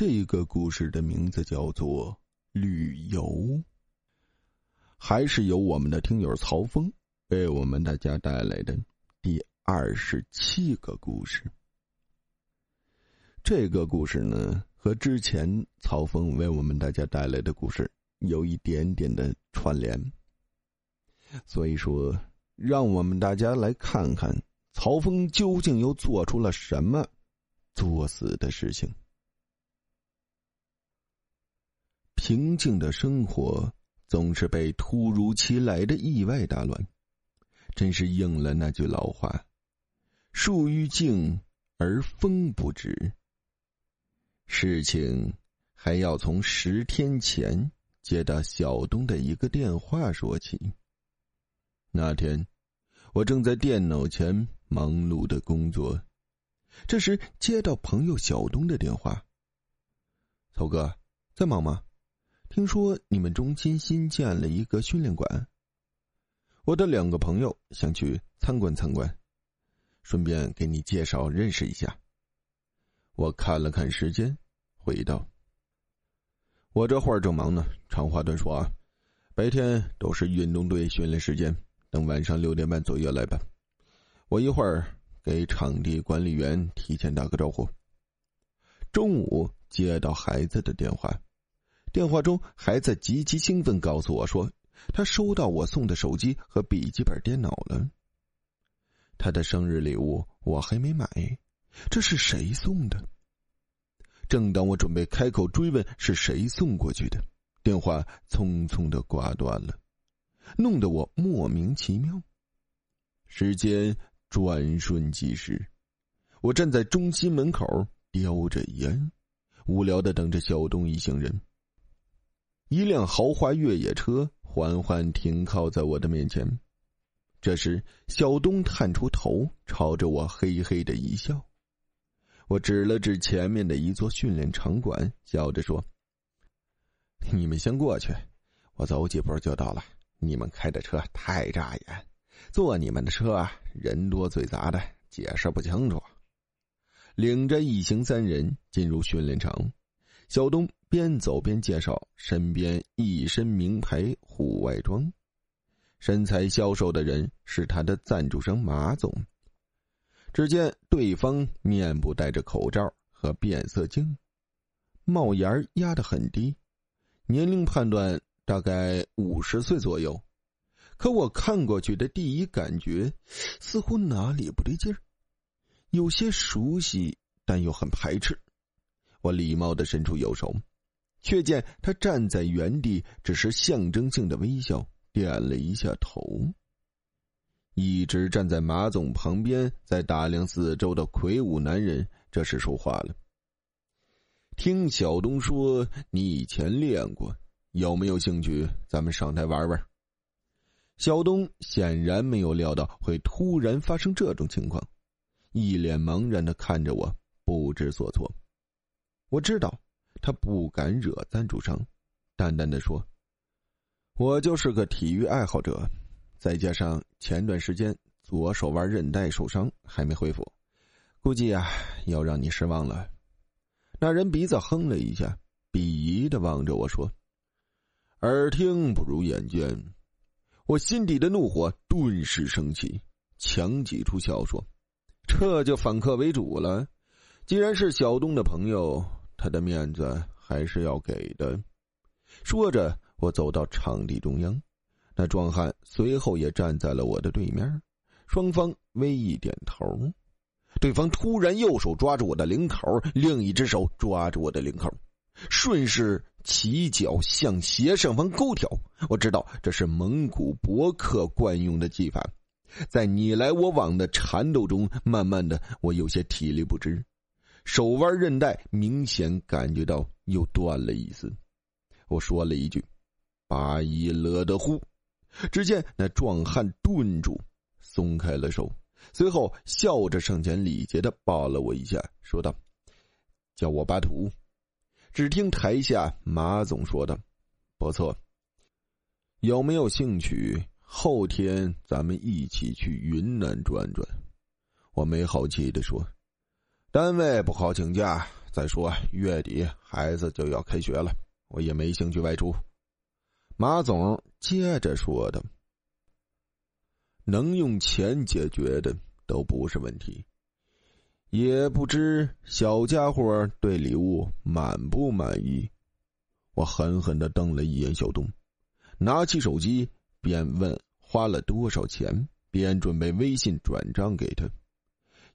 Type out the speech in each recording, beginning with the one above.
这个故事的名字叫做《旅游》，还是由我们的听友曹峰为我们大家带来的第二十七个故事。这个故事呢，和之前曹峰为我们大家带来的故事有一点点的串联，所以说，让我们大家来看看曹峰究竟又做出了什么作死的事情。平静的生活总是被突如其来的意外打乱，真是应了那句老话：“树欲静而风不止。”事情还要从十天前接到小东的一个电话说起。那天，我正在电脑前忙碌的工作，这时接到朋友小东的电话：“曹哥，在忙吗？”听说你们中心新建了一个训练馆，我的两个朋友想去参观参观，顺便给你介绍认识一下。我看了看时间，回道：“我这会儿正忙呢，长话短说啊，白天都是运动队训练时间，等晚上六点半左右来吧。我一会儿给场地管理员提前打个招呼。”中午接到孩子的电话。电话中，孩子极其兴奋，告诉我说：“他收到我送的手机和笔记本电脑了。他的生日礼物我还没买，这是谁送的？”正当我准备开口追问是谁送过去的，电话匆匆的挂断了，弄得我莫名其妙。时间转瞬即逝，我站在中心门口，叼着烟，无聊的等着小东一行人。一辆豪华越野车缓缓停靠在我的面前，这时小东探出头，朝着我嘿嘿的一笑。我指了指前面的一座训练场馆，笑着说：“你们先过去，我走几步就到了。你们开的车太扎眼，坐你们的车啊，人多嘴杂的，解释不清楚。”领着一行三人进入训练场，小东。边走边介绍，身边一身名牌户外装，身材消瘦的人是他的赞助商马总。只见对方面部戴着口罩和变色镜，帽檐压得很低，年龄判断大概五十岁左右。可我看过去的第一感觉，似乎哪里不对劲儿，有些熟悉，但又很排斥。我礼貌的伸出右手。却见他站在原地，只是象征性的微笑，点了一下头。一直站在马总旁边，在打量四周的魁梧男人，这时说话了：“听小东说，你以前练过，有没有兴趣？咱们上台玩玩。”小东显然没有料到会突然发生这种情况，一脸茫然的看着我，不知所措。我知道。他不敢惹赞助商，淡淡的说：“我就是个体育爱好者，再加上前段时间左手腕韧带受伤还没恢复，估计啊要让你失望了。”那人鼻子哼了一下，鄙夷的望着我说：“耳听不如眼见。”我心底的怒火顿时升起，强挤出笑说：“这就反客为主了。既然是小东的朋友。”他的面子还是要给的。说着，我走到场地中央，那壮汉随后也站在了我的对面，双方微一点头。对方突然右手抓住我的领口，另一只手抓住我的领口，顺势起脚向斜上方勾挑。我知道这是蒙古博客惯用的技法，在你来我往的缠斗中，慢慢的，我有些体力不支。手腕韧带明显感觉到又断了一丝，我说了一句：“八一勒的呼。”只见那壮汉顿住，松开了手，随后笑着上前礼节的抱了我一下，说道：“叫我巴图。”只听台下马总说道：“不错，有没有兴趣？后天咱们一起去云南转转？”我没好气的说。单位不好请假。再说月底孩子就要开学了，我也没兴趣外出。马总接着说的：“能用钱解决的都不是问题。”也不知小家伙对礼物满不满意。我狠狠的瞪了一眼小东，拿起手机便问花了多少钱，便准备微信转账给他。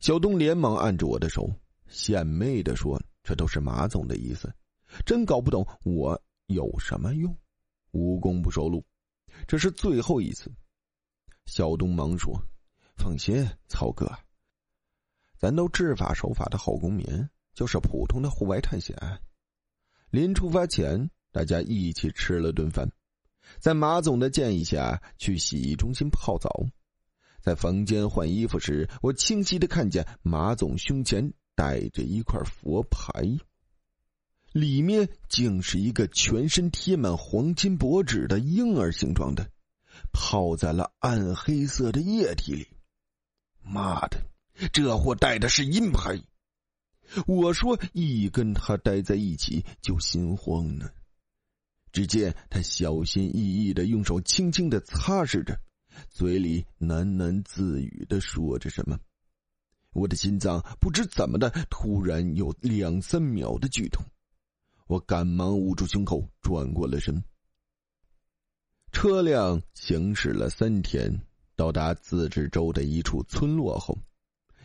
小东连忙按住我的手，献媚的说。这都是马总的意思，真搞不懂我有什么用。无功不受禄，这是最后一次。小东忙说：“放心，曹哥，咱都知法守法的好公民，就是普通的户外探险。”临出发前，大家一起吃了顿饭，在马总的建议下去洗浴中心泡澡。在房间换衣服时，我清晰的看见马总胸前。带着一块佛牌，里面竟是一个全身贴满黄金箔纸的婴儿形状的，泡在了暗黑色的液体里。妈的，这货带的是阴牌！我说一跟他待在一起就心慌呢。只见他小心翼翼的用手轻轻的擦拭着，嘴里喃喃自语的说着什么。我的心脏不知怎么的，突然有两三秒的剧痛，我赶忙捂住胸口，转过了身。车辆行驶了三天，到达自治州的一处村落后，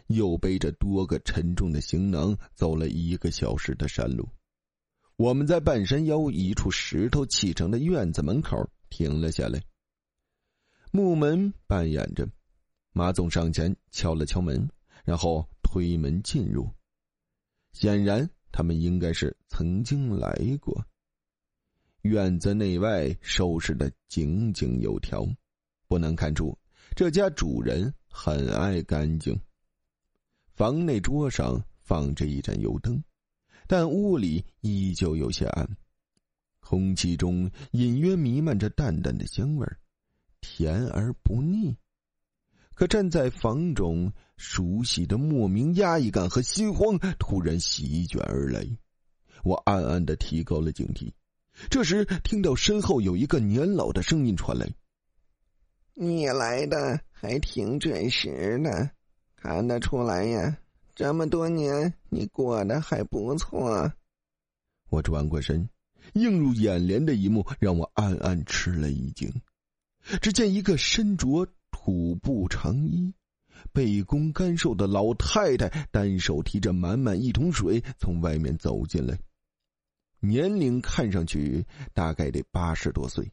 又背着多个沉重的行囊走了一个小时的山路。我们在半山腰一处石头砌成的院子门口停了下来。木门半掩着，马总上前敲了敲门。然后推门进入，显然他们应该是曾经来过。院子内外收拾的井井有条，不难看出这家主人很爱干净。房内桌上放着一盏油灯，但屋里依旧有些暗，空气中隐约弥漫着淡淡的香味儿甜而不腻。可站在房中，熟悉的莫名压抑感和心慌突然席卷而来，我暗暗的提高了警惕。这时，听到身后有一个年老的声音传来：“你来的还挺准时的，看得出来呀，这么多年你过得还不错。”我转过身，映入眼帘的一幕让我暗暗吃了一惊。只见一个身着……土布长衣、背弓干瘦的老太太，单手提着满满一桶水从外面走进来，年龄看上去大概得八十多岁，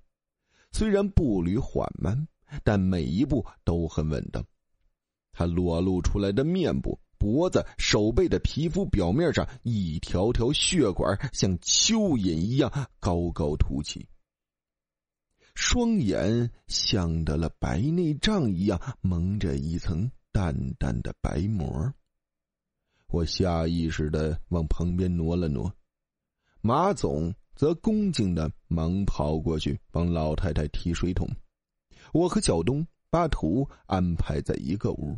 虽然步履缓慢，但每一步都很稳当。她裸露出来的面部、脖子、手背的皮肤表面上，一条条血管像蚯蚓一样高高凸起。双眼像得了白内障一样蒙着一层淡淡的白膜。我下意识的往旁边挪了挪，马总则恭敬的忙跑过去帮老太太提水桶。我和小东把土安排在一个屋，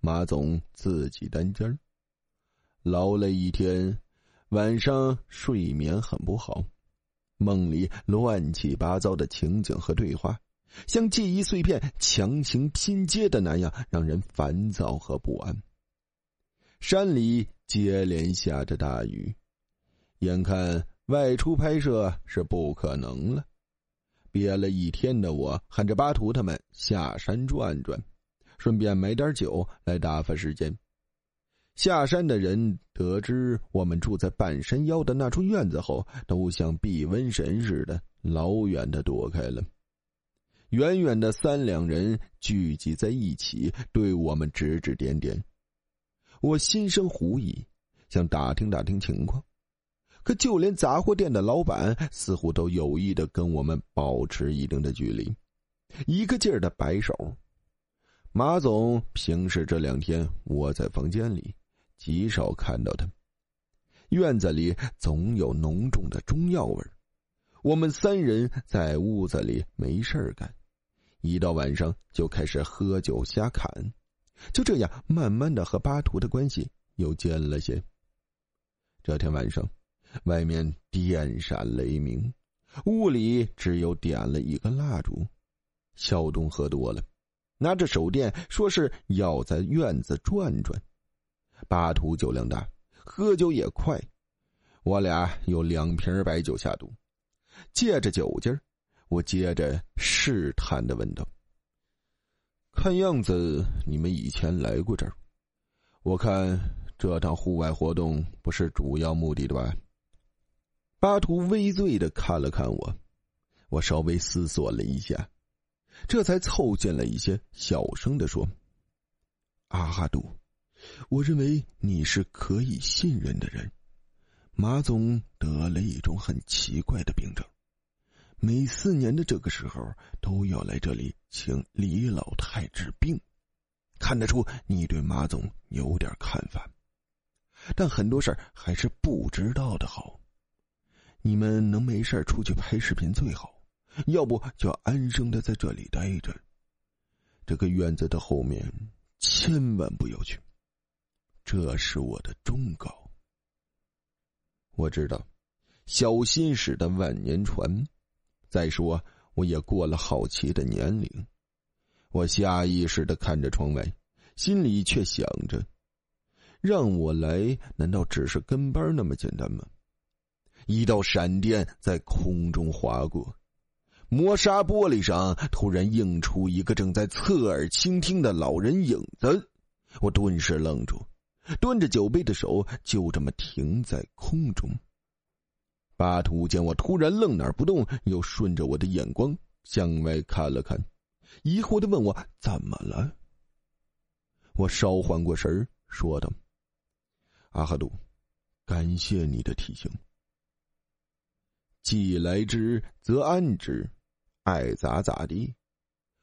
马总自己单间劳累一天，晚上睡眠很不好。梦里乱七八糟的情景和对话，像记忆碎片强行拼接的那样，让人烦躁和不安。山里接连下着大雨，眼看外出拍摄是不可能了。憋了一天的我，喊着巴图他们下山转转，顺便买点酒来打发时间。下山的人得知我们住在半山腰的那处院子后，都像避瘟神似的，老远的躲开了。远远的三两人聚集在一起，对我们指指点点。我心生狐疑，想打听打听情况，可就连杂货店的老板似乎都有意的跟我们保持一定的距离，一个劲儿的摆手。马总平时这两天窝在房间里。极少看到他。院子里总有浓重的中药味我们三人在屋子里没事干，一到晚上就开始喝酒瞎侃，就这样慢慢的和巴图的关系又近了些。这天晚上，外面电闪雷鸣，屋里只有点了一个蜡烛。小东喝多了，拿着手电说是要在院子转转。巴图酒量大，喝酒也快，我俩有两瓶白酒下肚。借着酒劲儿，我接着试探的问道：“看样子你们以前来过这儿，我看。”这趟户外活动不是主要目的的吧？巴图微醉的看了看我，我稍微思索了一下，这才凑近了一些，小声的说：“阿哈杜，我认为你是可以信任的人。马总得了一种很奇怪的病症，每四年的这个时候都要来这里请李老太治病，看得出你对马总有点看法。”但很多事儿还是不知道的好。你们能没事出去拍视频最好，要不就安生的在这里待着。这个院子的后面千万不要去，这是我的忠告。我知道，小心驶得万年船。再说，我也过了好奇的年龄。我下意识的看着窗外，心里却想着。让我来，难道只是跟班那么简单吗？一道闪电在空中划过，磨砂玻璃上突然映出一个正在侧耳倾听的老人影子。我顿时愣住，端着酒杯的手就这么停在空中。巴图见我突然愣那儿不动，又顺着我的眼光向外看了看，疑惑的问我怎么了。我稍缓过神儿，说道。阿哈杜，感谢你的提醒。既来之则安之，爱咋咋地。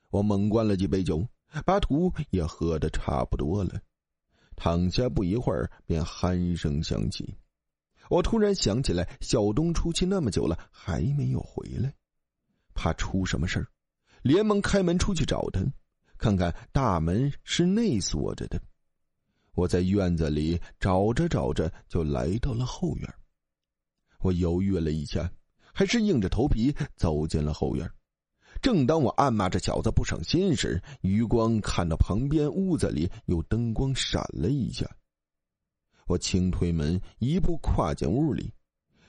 我猛灌了几杯酒，巴图也喝得差不多了。躺下不一会儿，便鼾声响起。我突然想起来，小东出去那么久了，还没有回来，怕出什么事儿，连忙开门出去找他，看看大门是内锁着的。我在院子里找着找着，就来到了后院。我犹豫了一下，还是硬着头皮走进了后院。正当我暗骂这小子不省心时，余光看到旁边屋子里有灯光闪了一下。我轻推门，一步跨进屋里。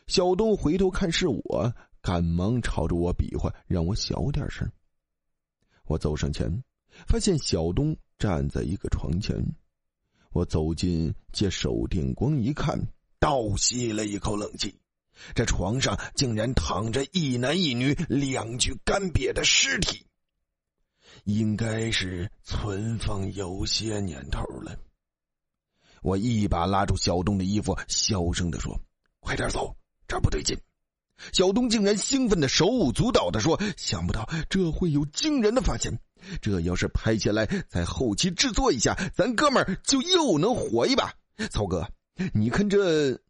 小东回头看是我，赶忙朝着我比划，让我小点声。我走上前，发现小东站在一个床前。我走近，借手电光一看，倒吸了一口冷气。这床上竟然躺着一男一女两具干瘪的尸体，应该是存放有些年头了。我一把拉住小东的衣服，小声的说：“快点走，这不对劲。”小东竟然兴奋的手舞足蹈的说：“想不到这会有惊人的发现。”这要是拍下来，在后期制作一下，咱哥们儿就又能火一把。曹哥，你看这，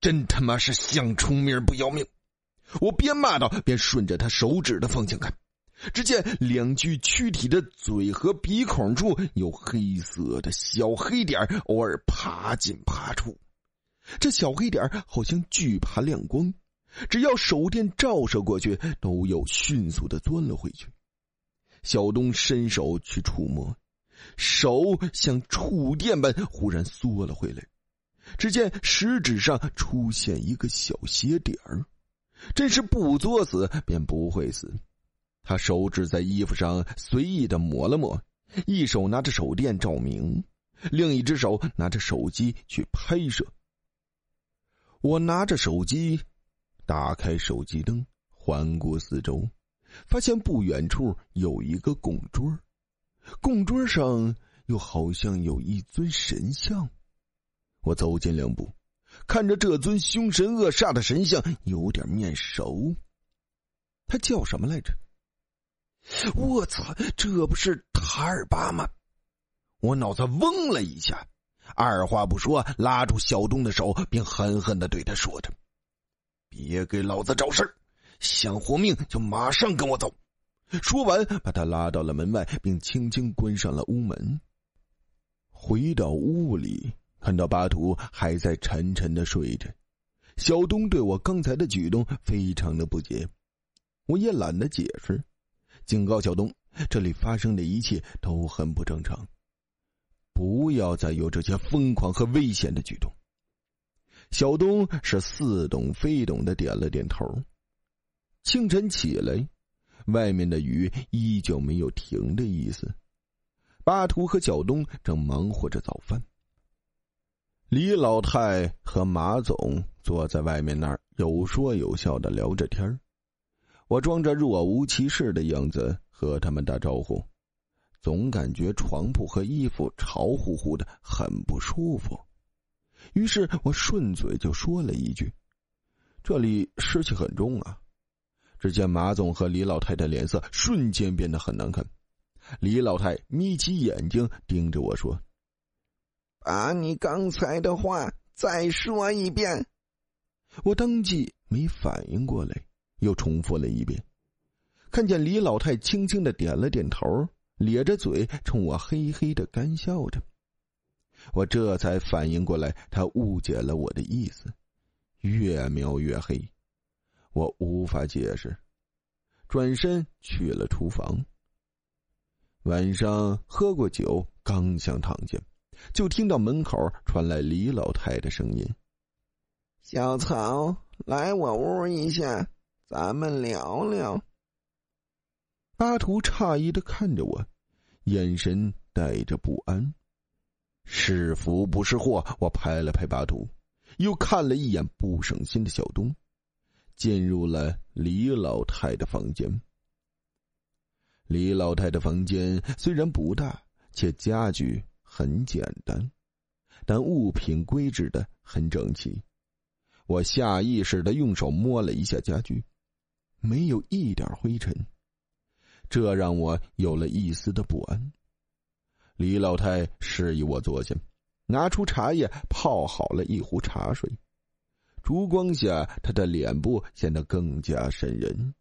真他妈是想出名不要命！我边骂道，边顺着他手指的方向看，只见两具躯体的嘴和鼻孔处有黑色的小黑点，偶尔爬进爬出。这小黑点好像惧怕亮光，只要手电照射过去，都要迅速的钻了回去。小东伸手去触摸，手像触电般忽然缩了回来。只见食指上出现一个小血点儿，真是不作死便不会死。他手指在衣服上随意的抹了抹，一手拿着手电照明，另一只手拿着手机去拍摄。我拿着手机，打开手机灯，环顾四周。发现不远处有一个供桌，供桌上又好像有一尊神像。我走近两步，看着这尊凶神恶煞的神像，有点面熟。他叫什么来着？我操，这不是塔尔巴吗？我脑子嗡了一下，二话不说，拉住小东的手，并狠狠的对他说着：“别给老子找事！”想活命就马上跟我走！说完，把他拉到了门外，并轻轻关上了屋门。回到屋里，看到巴图还在沉沉的睡着，小东对我刚才的举动非常的不解，我也懒得解释，警告小东，这里发生的一切都很不正常，不要再有这些疯狂和危险的举动。小东是似懂非懂的点了点头。清晨起来，外面的雨依旧没有停的意思。巴图和小东正忙活着早饭。李老太和马总坐在外面那儿有说有笑的聊着天我装着若无其事的样子和他们打招呼，总感觉床铺和衣服潮乎乎的，很不舒服。于是我顺嘴就说了一句：“这里湿气很重啊。”只见马总和李老太的脸色瞬间变得很难看。李老太眯起眼睛盯着我说：“把你刚才的话再说一遍。”我当即没反应过来，又重复了一遍。看见李老太轻轻的点了点头，咧着嘴冲我嘿嘿的干笑着。我这才反应过来，他误解了我的意思，越描越黑，我无法解释，转身去了厨房。晚上喝过酒，刚想躺下，就听到门口传来李老太的声音：“小曹，来我屋一下，咱们聊聊。”巴图诧异的看着我，眼神带着不安。是福不是祸，我拍了拍巴图，又看了一眼不省心的小东，进入了李老太的房间。李老太的房间虽然不大，且家具很简单，但物品规制的很整齐。我下意识的用手摸了一下家具，没有一点灰尘，这让我有了一丝的不安。李老太示意我坐下，拿出茶叶泡好了一壶茶水。烛光下，她的脸部显得更加瘆人。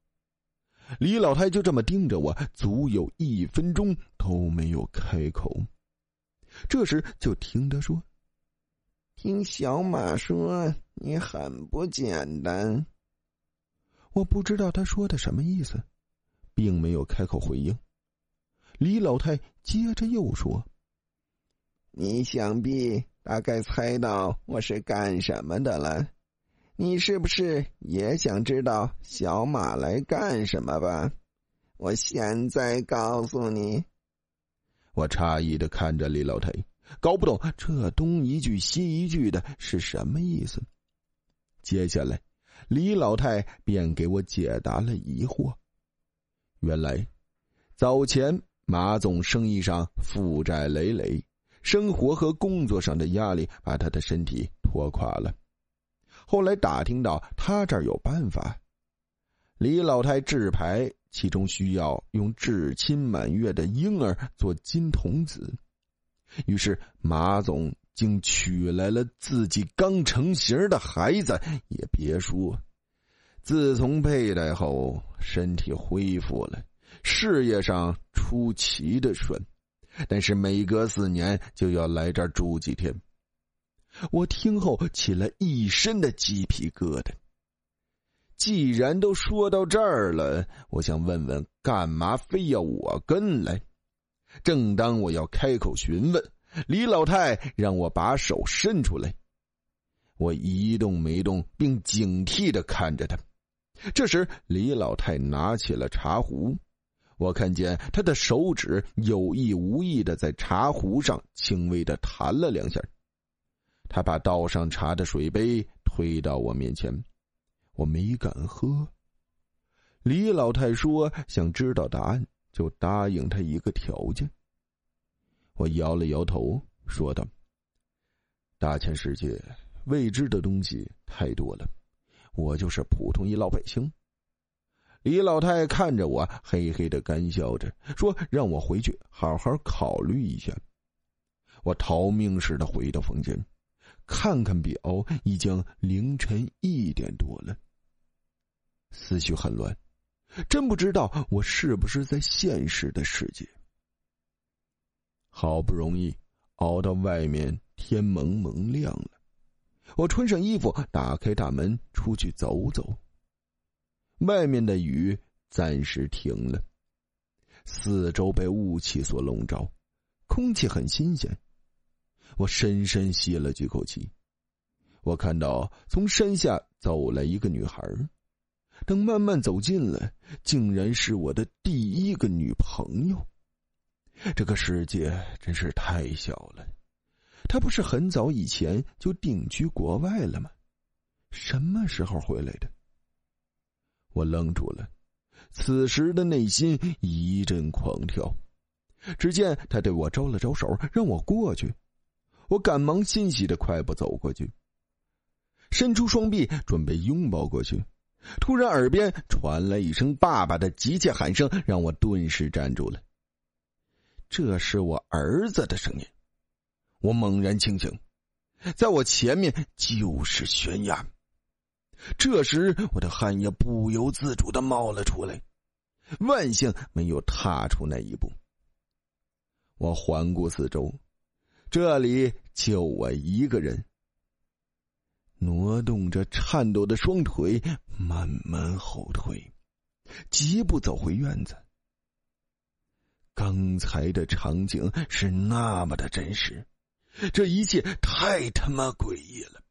李老太就这么盯着我，足有一分钟都没有开口。这时，就听他说：“听小马说你很不简单。”我不知道他说的什么意思，并没有开口回应。李老太接着又说：“你想必大概猜到我是干什么的了，你是不是也想知道小马来干什么吧？我现在告诉你。”我诧异的看着李老太，搞不懂这东一句西一句的是什么意思。接下来，李老太便给我解答了疑惑。原来，早前。马总生意上负债累累，生活和工作上的压力把他的身体拖垮了。后来打听到他这儿有办法，李老太制牌，其中需要用至亲满月的婴儿做金童子，于是马总竟娶来了自己刚成型的孩子。也别说，自从佩戴后，身体恢复了。事业上出奇的顺，但是每隔四年就要来这儿住几天。我听后起了一身的鸡皮疙瘩。既然都说到这儿了，我想问问，干嘛非要我跟来？正当我要开口询问，李老太让我把手伸出来。我一动没动，并警惕的看着他。这时，李老太拿起了茶壶。我看见他的手指有意无意的在茶壶上轻微的弹了两下。他把倒上茶的水杯推到我面前，我没敢喝。李老太说：“想知道答案，就答应他一个条件。”我摇了摇头，说道：“大千世界，未知的东西太多了，我就是普通一老百姓。”李老太看着我，嘿嘿的干笑着，说：“让我回去好好考虑一下。”我逃命似的回到房间，看看表，已经凌晨一点多了。思绪很乱，真不知道我是不是在现实的世界。好不容易熬到外面天蒙蒙亮了。我穿上衣服，打开大门，出去走走。外面的雨暂时停了，四周被雾气所笼罩，空气很新鲜。我深深吸了几口气。我看到从山下走来一个女孩，等慢慢走近了，竟然是我的第一个女朋友。这个世界真是太小了。她不是很早以前就定居国外了吗？什么时候回来的？我愣住了，此时的内心一阵狂跳。只见他对我招了招手，让我过去。我赶忙欣喜的快步走过去。伸出双臂准备拥抱过去，突然耳边传来一声爸爸的急切喊声，让我顿时站住了。这是我儿子的声音，我猛然清醒，在我前面就是悬崖。这时我的汗也不由自主的冒了出来，万幸没有踏出那一步。我环顾四周，这里就我一个人。挪动着颤抖的双腿，慢慢后退，疾步走回院子。刚才的场景是那么的真实，这一切太他妈诡异了。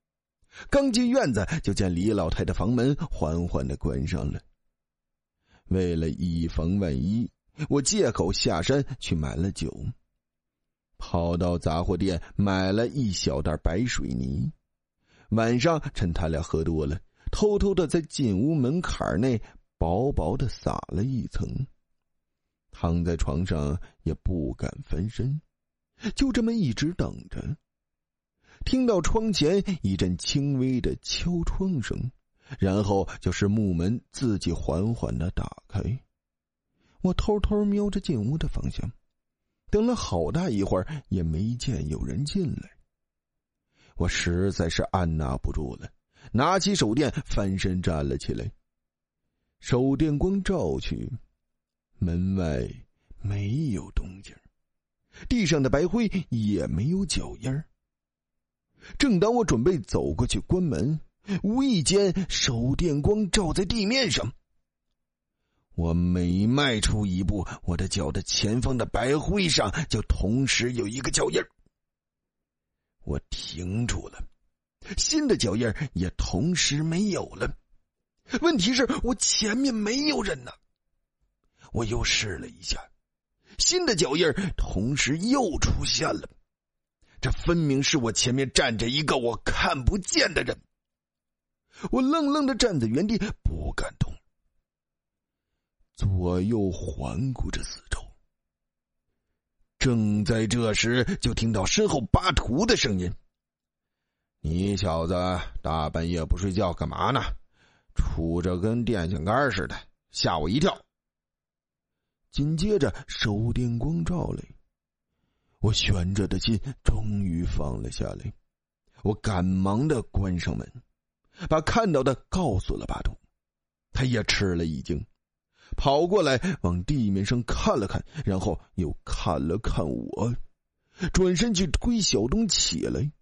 刚进院子，就见李老太的房门缓缓的关上了。为了以防万一，我借口下山去买了酒，跑到杂货店买了一小袋白水泥。晚上趁他俩喝多了，偷偷的在进屋门槛内薄薄的撒了一层。躺在床上也不敢翻身，就这么一直等着。听到窗前一阵轻微的敲窗声，然后就是木门自己缓缓的打开。我偷偷瞄着进屋的方向，等了好大一会儿，也没见有人进来。我实在是按捺不住了，拿起手电，翻身站了起来。手电光照去，门外没有动静，地上的白灰也没有脚印儿。正当我准备走过去关门，无意间手电光照在地面上。我每迈出一步，我的脚的前方的白灰上就同时有一个脚印儿。我停住了，新的脚印也同时没有了。问题是我前面没有人呢。我又试了一下，新的脚印同时又出现了。这分明是我前面站着一个我看不见的人。我愣愣的站在原地，不敢动，左右环顾着四。正在这时，就听到身后巴图的声音：“你小子大半夜不睡觉干嘛呢？杵着跟电线杆似的，吓我一跳。”紧接着手电光照来，我悬着的心终于放了下来。我赶忙的关上门，把看到的告诉了巴图，他也吃了一惊。跑过来，往地面上看了看，然后又看了看我，转身去推小东起来。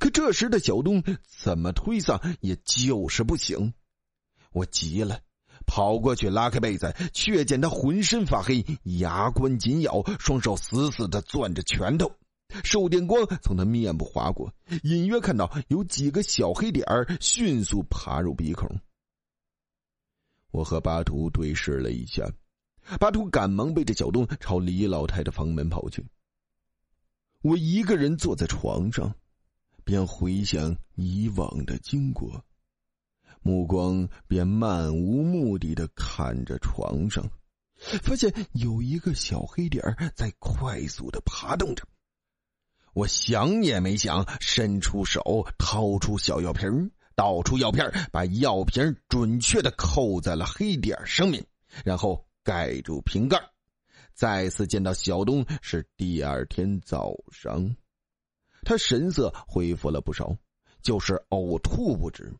可这时的小东怎么推搡也就是不醒，我急了，跑过去拉开被子，却见他浑身发黑，牙关紧咬，双手死死的攥着拳头。手电光从他面部划过，隐约看到有几个小黑点迅速爬入鼻孔。我和巴图对视了一下，巴图赶忙背着小东朝李老太的房门跑去。我一个人坐在床上，便回想以往的经过，目光便漫无目的的看着床上，发现有一个小黑点在快速的爬动着。我想也没想，伸出手掏出小药瓶倒出药片，把药瓶准确的扣在了黑点上面，然后盖住瓶盖。再次见到小东是第二天早上，他神色恢复了不少，就是呕吐不止，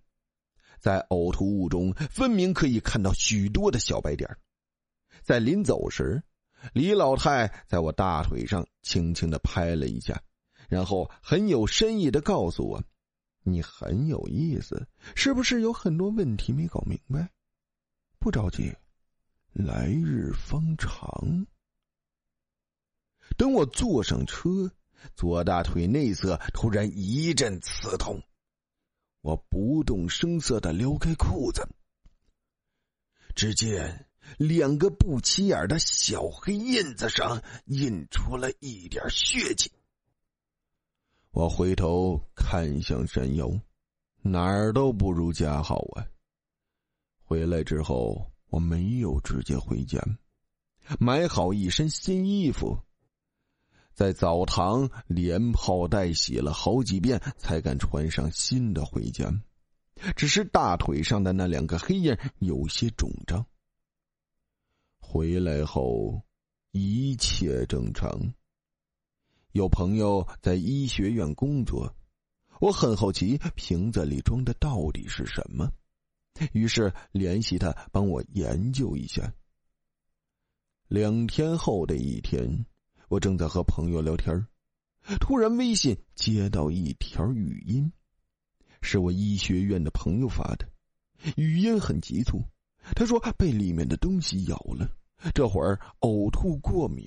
在呕吐物中分明可以看到许多的小白点。在临走时，李老太在我大腿上轻轻的拍了一下，然后很有深意的告诉我：“你很有意思，是不是有很多问题没搞明白？不着急，来日方长。”等我坐上车，左大腿内侧突然一阵刺痛，我不动声色的撩开裤子，只见。两个不起眼的小黑印子上印出了一点血迹。我回头看向山腰，哪儿都不如家好啊。回来之后，我没有直接回家，买好一身新衣服，在澡堂连泡带洗了好几遍，才敢穿上新的回家。只是大腿上的那两个黑印有些肿胀。回来后，一切正常。有朋友在医学院工作，我很好奇瓶子里装的到底是什么，于是联系他帮我研究一下。两天后的一天，我正在和朋友聊天突然微信接到一条语音，是我医学院的朋友发的，语音很急促，他说被里面的东西咬了。这会儿呕吐过敏，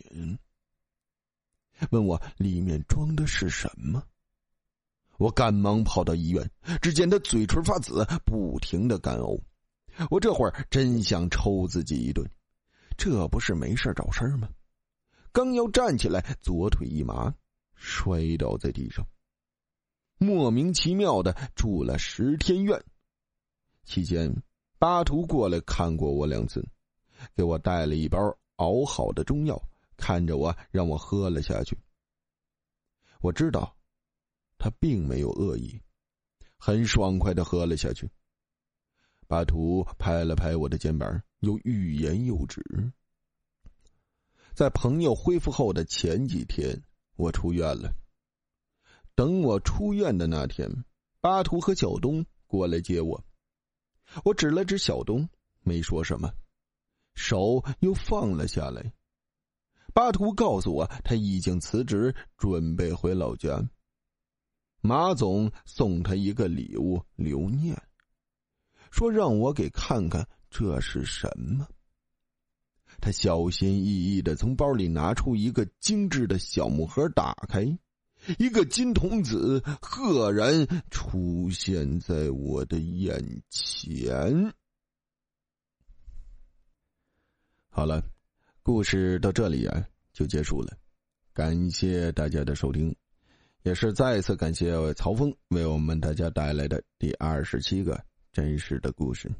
问我里面装的是什么。我赶忙跑到医院，只见他嘴唇发紫，不停的干呕。我这会儿真想抽自己一顿，这不是没事找事吗？刚要站起来，左腿一麻，摔倒在地上，莫名其妙的住了十天院。期间，巴图过来看过我两次。给我带了一包熬好的中药，看着我让我喝了下去。我知道，他并没有恶意，很爽快的喝了下去。巴图拍了拍我的肩膀，又欲言又止。在朋友恢复后的前几天，我出院了。等我出院的那天，巴图和小东过来接我。我指了指小东，没说什么。手又放了下来。巴图告诉我，他已经辞职，准备回老家。马总送他一个礼物留念，说让我给看看这是什么。他小心翼翼的从包里拿出一个精致的小木盒，打开，一个金童子赫然出现在我的眼前。好了，故事到这里啊就结束了，感谢大家的收听，也是再次感谢曹峰为我们大家带来的第二十七个真实的故事。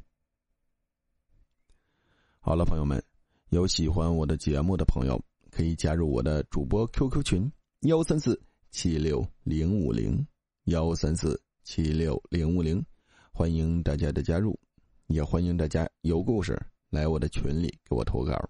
好了，朋友们，有喜欢我的节目的朋友可以加入我的主播 QQ 群幺三四七六零五零幺三四七六零五零，欢迎大家的加入，也欢迎大家有故事。来我的群里给我投稿。